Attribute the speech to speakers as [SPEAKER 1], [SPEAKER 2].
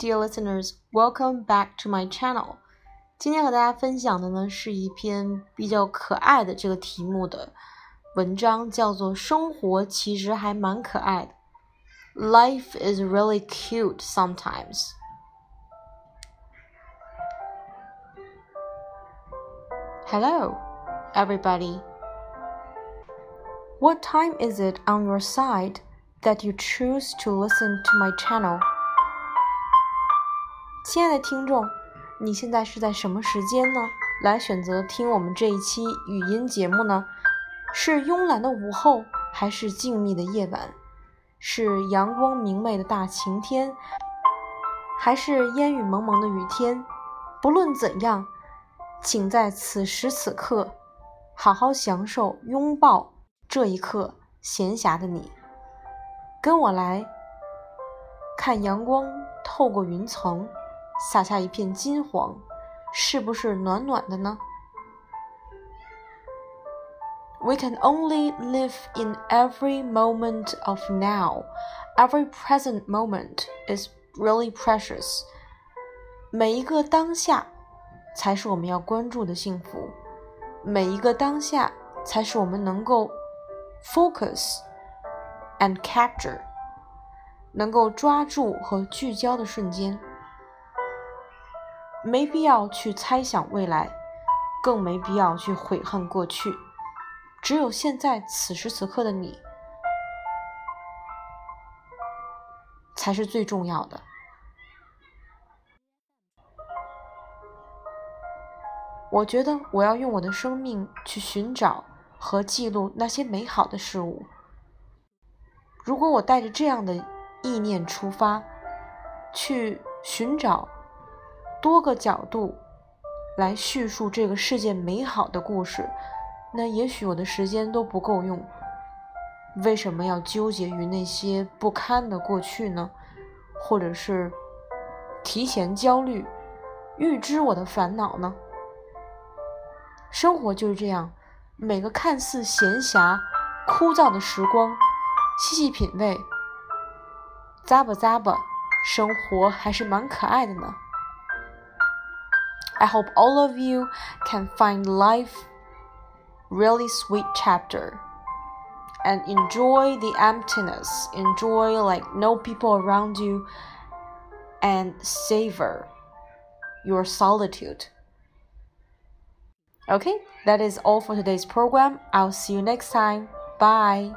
[SPEAKER 1] dear listeners, welcome back to my channel. 今天和大家分享的呢是一篇比较可爱的这个题目的文章，叫做《生活其实还蛮可爱的》。Life is really cute sometimes. Hello, everybody. What time is it on your side that you choose to listen to my channel? 亲爱的听众，你现在是在什么时间呢？来选择听我们这一期语音节目呢？是慵懒的午后，还是静谧的夜晚？是阳光明媚的大晴天，还是烟雨蒙蒙的雨天？不论怎样。请在此时此刻，好好享受拥抱这一刻闲暇的你。跟我来看阳光透过云层，洒下一片金黄，是不是暖暖的呢？We can only live in every moment of now. Every present moment is really precious. 每一个当下。才是我们要关注的幸福。每一个当下，才是我们能够 focus and capture，能够抓住和聚焦的瞬间。 没必要去猜想未来，更没必要去悔恨过去。只有现在此时此刻的你，才是最重要的。我觉得我要用我的生命去寻找和记录那些美好的事物。如果我带着这样的意念出发，去寻找多个角度来叙述这个世界美好的故事，那也许我的时间都不够用。为什么要纠结于那些不堪的过去呢？或者是提前焦虑、预知我的烦恼呢？生活就是这样，每个看似闲暇、枯燥的时光，细细品味，咂吧咂吧，生活还是蛮可爱的呢。I hope all of you can find life really sweet chapter and enjoy the emptiness, enjoy like no people around you, and savor your solitude. Okay, that is all for today's program. I'll see you next time. Bye.